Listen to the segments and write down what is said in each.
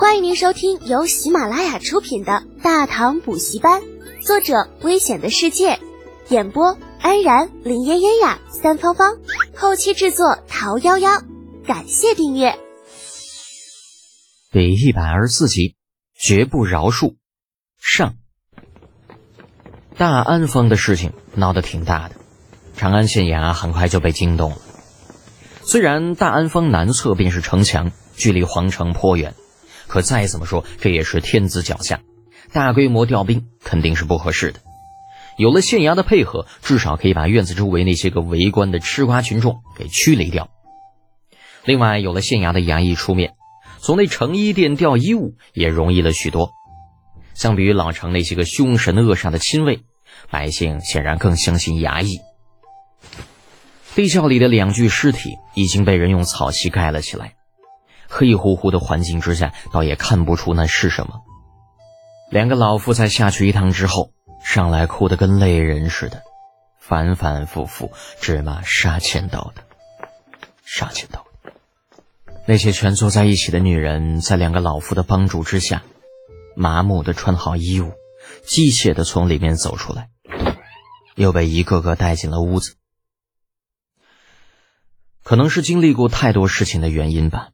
欢迎您收听由喜马拉雅出品的《大唐补习班》，作者：危险的世界，演播：安然、林嫣嫣呀、三芳芳，后期制作：桃夭夭。感谢订阅。第一百二十四集，绝不饶恕。上，大安坊的事情闹得挺大的，长安县衙很快就被惊动了。虽然大安坊南侧便是城墙，距离皇城颇远，可再怎么说，这也是天子脚下，大规模调兵肯定是不合适的。有了县衙的配合，至少可以把院子周围那些个围观的吃瓜群众给驱离掉。另外，有了县衙的衙役出面，从那成衣店调衣物也容易了许多。相比于老城那些个凶神恶煞的亲卫，百姓显然更相信衙役。地窖里的两具尸体已经被人用草席盖了起来，黑乎乎的环境之下，倒也看不出那是什么。两个老妇在下去一趟之后，上来哭得跟泪人似的，反反复复只骂杀千刀的，杀千刀。那些蜷缩在一起的女人，在两个老妇的帮助之下，麻木的穿好衣物，机械的从里面走出来，又被一个个带进了屋子。可能是经历过太多事情的原因吧，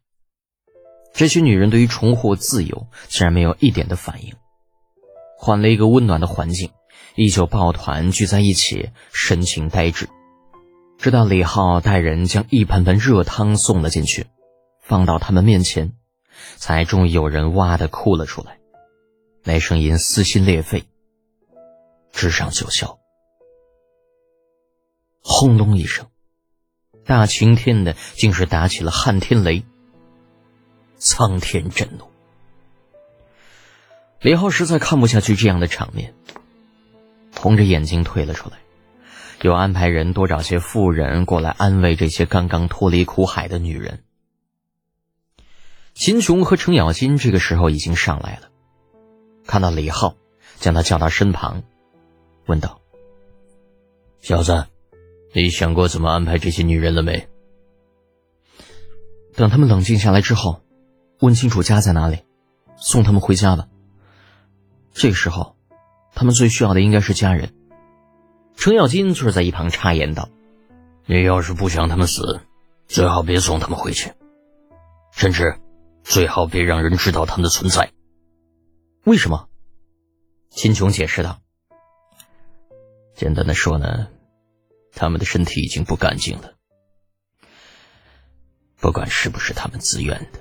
这些女人对于重获自由竟然没有一点的反应，换了一个温暖的环境，依旧抱团聚在一起，神情呆滞。直到李浩带人将一盆盆热汤送了进去，放到他们面前，才终于有人哇的哭了出来，那声音撕心裂肺，直上九霄。轰隆一声。大晴天的，竟是打起了撼天雷，苍天震怒。李浩实在看不下去这样的场面，红着眼睛退了出来，又安排人多找些妇人过来安慰这些刚刚脱离苦海的女人。秦琼和程咬金这个时候已经上来了，看到李浩，将他叫到身旁，问道：“小子。”你想过怎么安排这些女人了没？等他们冷静下来之后，问清楚家在哪里，送他们回家吧。这个时候，他们最需要的应该是家人。程咬金却在一旁插言道：“你要是不想他们死，最好别送他们回去，甚至最好别让人知道他们的存在。”为什么？秦琼解释道：“简单的说呢。”他们的身体已经不干净了，不管是不是他们自愿的，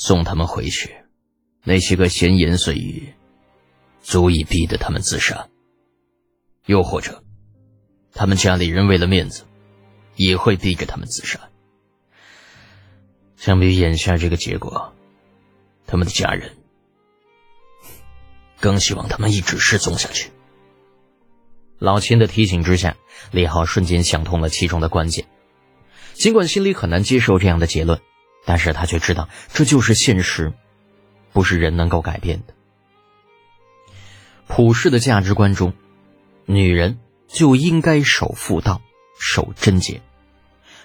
送他们回去，那些个闲言碎语，足以逼得他们自杀。又或者，他们家里人为了面子，也会逼着他们自杀。相比眼下这个结果，他们的家人 更希望他们一直失踪下去。老秦的提醒之下，李浩瞬间想通了其中的关键。尽管心里很难接受这样的结论，但是他却知道这就是现实，不是人能够改变的。普世的价值观中，女人就应该守妇道、守贞洁，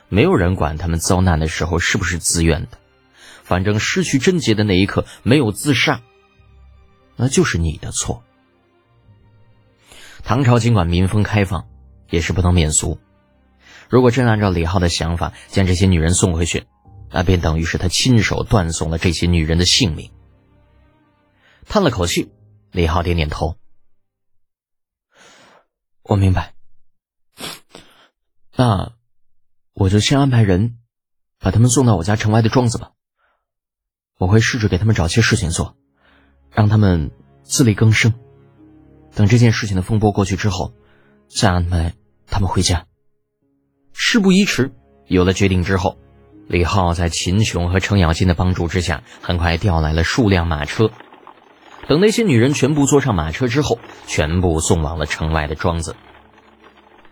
没有人管他们遭难的时候是不是自愿的，反正失去贞洁的那一刻没有自杀，那就是你的错。唐朝尽管民风开放，也是不能免俗。如果真按照李浩的想法将这些女人送回去，那便等于是他亲手断送了这些女人的性命。叹了口气，李浩点点头：“我明白。那我就先安排人把他们送到我家城外的庄子吧。我会试着给他们找些事情做，让他们自力更生。”等这件事情的风波过去之后，再安排他们回家。事不宜迟，有了决定之后，李浩在秦琼和程咬金的帮助之下，很快调来了数辆马车。等那些女人全部坐上马车之后，全部送往了城外的庄子。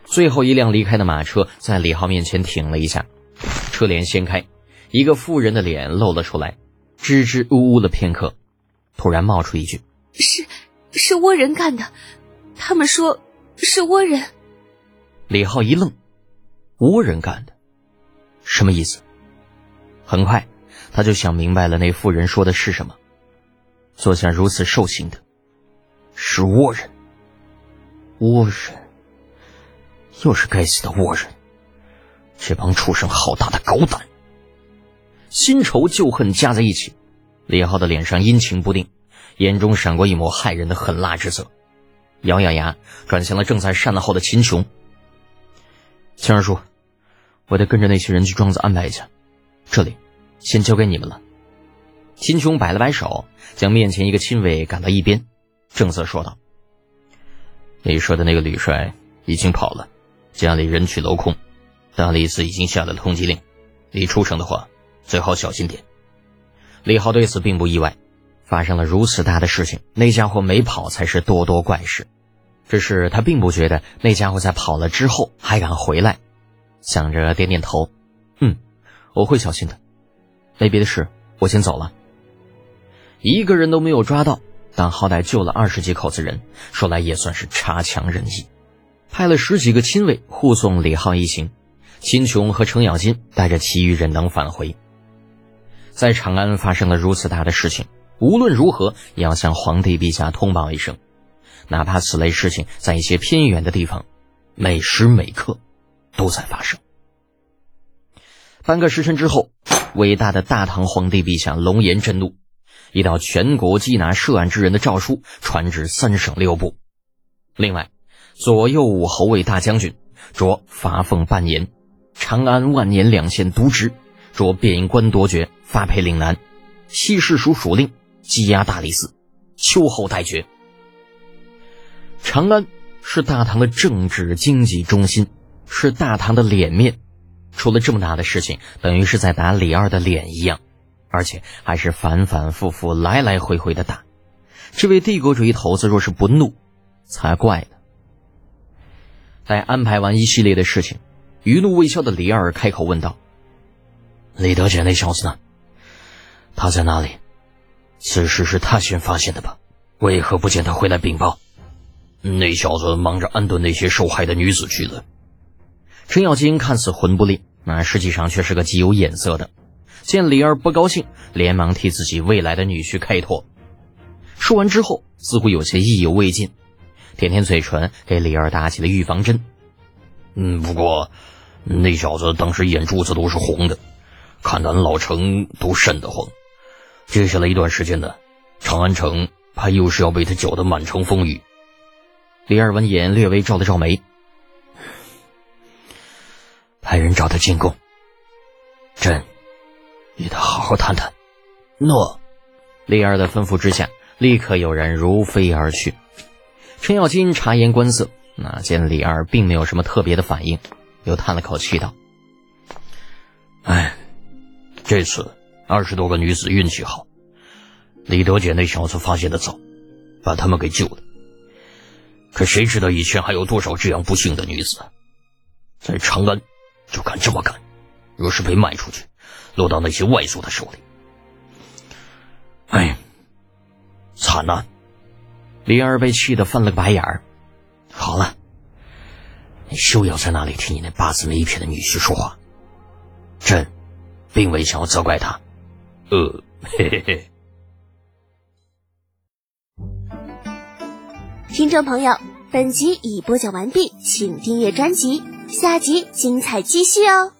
最后一辆离开的马车在李浩面前停了一下，车帘掀开，一个妇人的脸露了出来，支支吾吾了片刻，突然冒出一句：“是。”是倭人干的，他们说是倭人。李浩一愣，倭人干的，什么意思？很快他就想明白了，那妇人说的是什么。做下如此兽行的，是倭人。倭人，又是该死的倭人！这帮畜生好大的狗胆！新仇旧恨加在一起，李浩的脸上阴晴不定，眼中闪过一抹骇人的狠辣之色，咬咬牙，转向了正在善后的秦琼。秦二叔，我得跟着那些人去庄子安排一下，这里先交给你们了。秦琼摆了摆手，将面前一个亲卫赶到一边，正色说道。你说的那个吕帅已经跑了，家里人去楼空，大理寺已经下了通缉令，你出城的话最好小心点。李浩对此并不意外，发生了如此大的事情，那家伙没跑才是多多怪事。只是他并不觉得那家伙在跑了之后还敢回来，想着点点头，我会小心的。没别的事，我先走了。一个人都没有抓到。但好歹救了二十几口子人，说来也算是差强人意。派了十几个亲卫护送李浩一行，秦琼和程咬金带着其余人等返回。在长安发生了如此大的事情，无论如何也要向皇帝陛下通报一声，哪怕此类事情在一些偏远的地方，每时每刻都在发生。半个时辰之后，伟大的大唐皇帝陛下龙颜震怒。一道全国缉拿涉案之人的诏书传至三省六部。另外，左右武侯卫大将军着罚俸半年，长安万年两县渎职着贬官夺爵，发配岭南。西市属属令羁押大理寺，秋后待决。长安是大唐的政治经济中心，是大唐的脸面。出了这么大的事情，等于是在打李二的脸一样。而且还是反反复复、来来回回的打，这位帝国主义头子若是不怒，才怪呢。待安排完一系列的事情，余怒未消的李二开口问道：“李德简那小子呢？他在哪里？此事是他先发现的吧？为何不见他回来禀报？”那小子忙着安顿那些受害的女子去了。程咬金看似魂不吝，那实际上却是个极有眼色的。见李二不高兴，连忙替自己未来的女婿开脱。说完之后，似乎有些意犹未尽，舔舔嘴唇，给李二打起了预防针。嗯，不过那小子当时眼珠子都是红的，看咱老程都瘆得慌。接下来一段时间呢，长安城怕又是要被他搅得满城风雨。李二闻言略微皱了皱眉，派人找他进宫。朕。与他好好谈谈。诺。李二的吩咐之下，立刻有人如飞而去。程咬金察言观色，那见李二并没有什么特别的反应，又叹了口气道：“哎，这次二十多个女子运气好，李德姐那小子发现的早，把他们给救了。可谁知道以前还有多少这样不幸的女子，在长安就敢这么干？若是被卖出去……”落到那些外族的手里，哎，惨呐！李二被气得翻了个白眼儿。好了，你休要在那里听你那八字没一撇的女婿说话。朕并未想要责怪他。呃，嘿嘿嘿。听众朋友，本集已播讲完毕，请订阅专辑，下集精彩继续哦。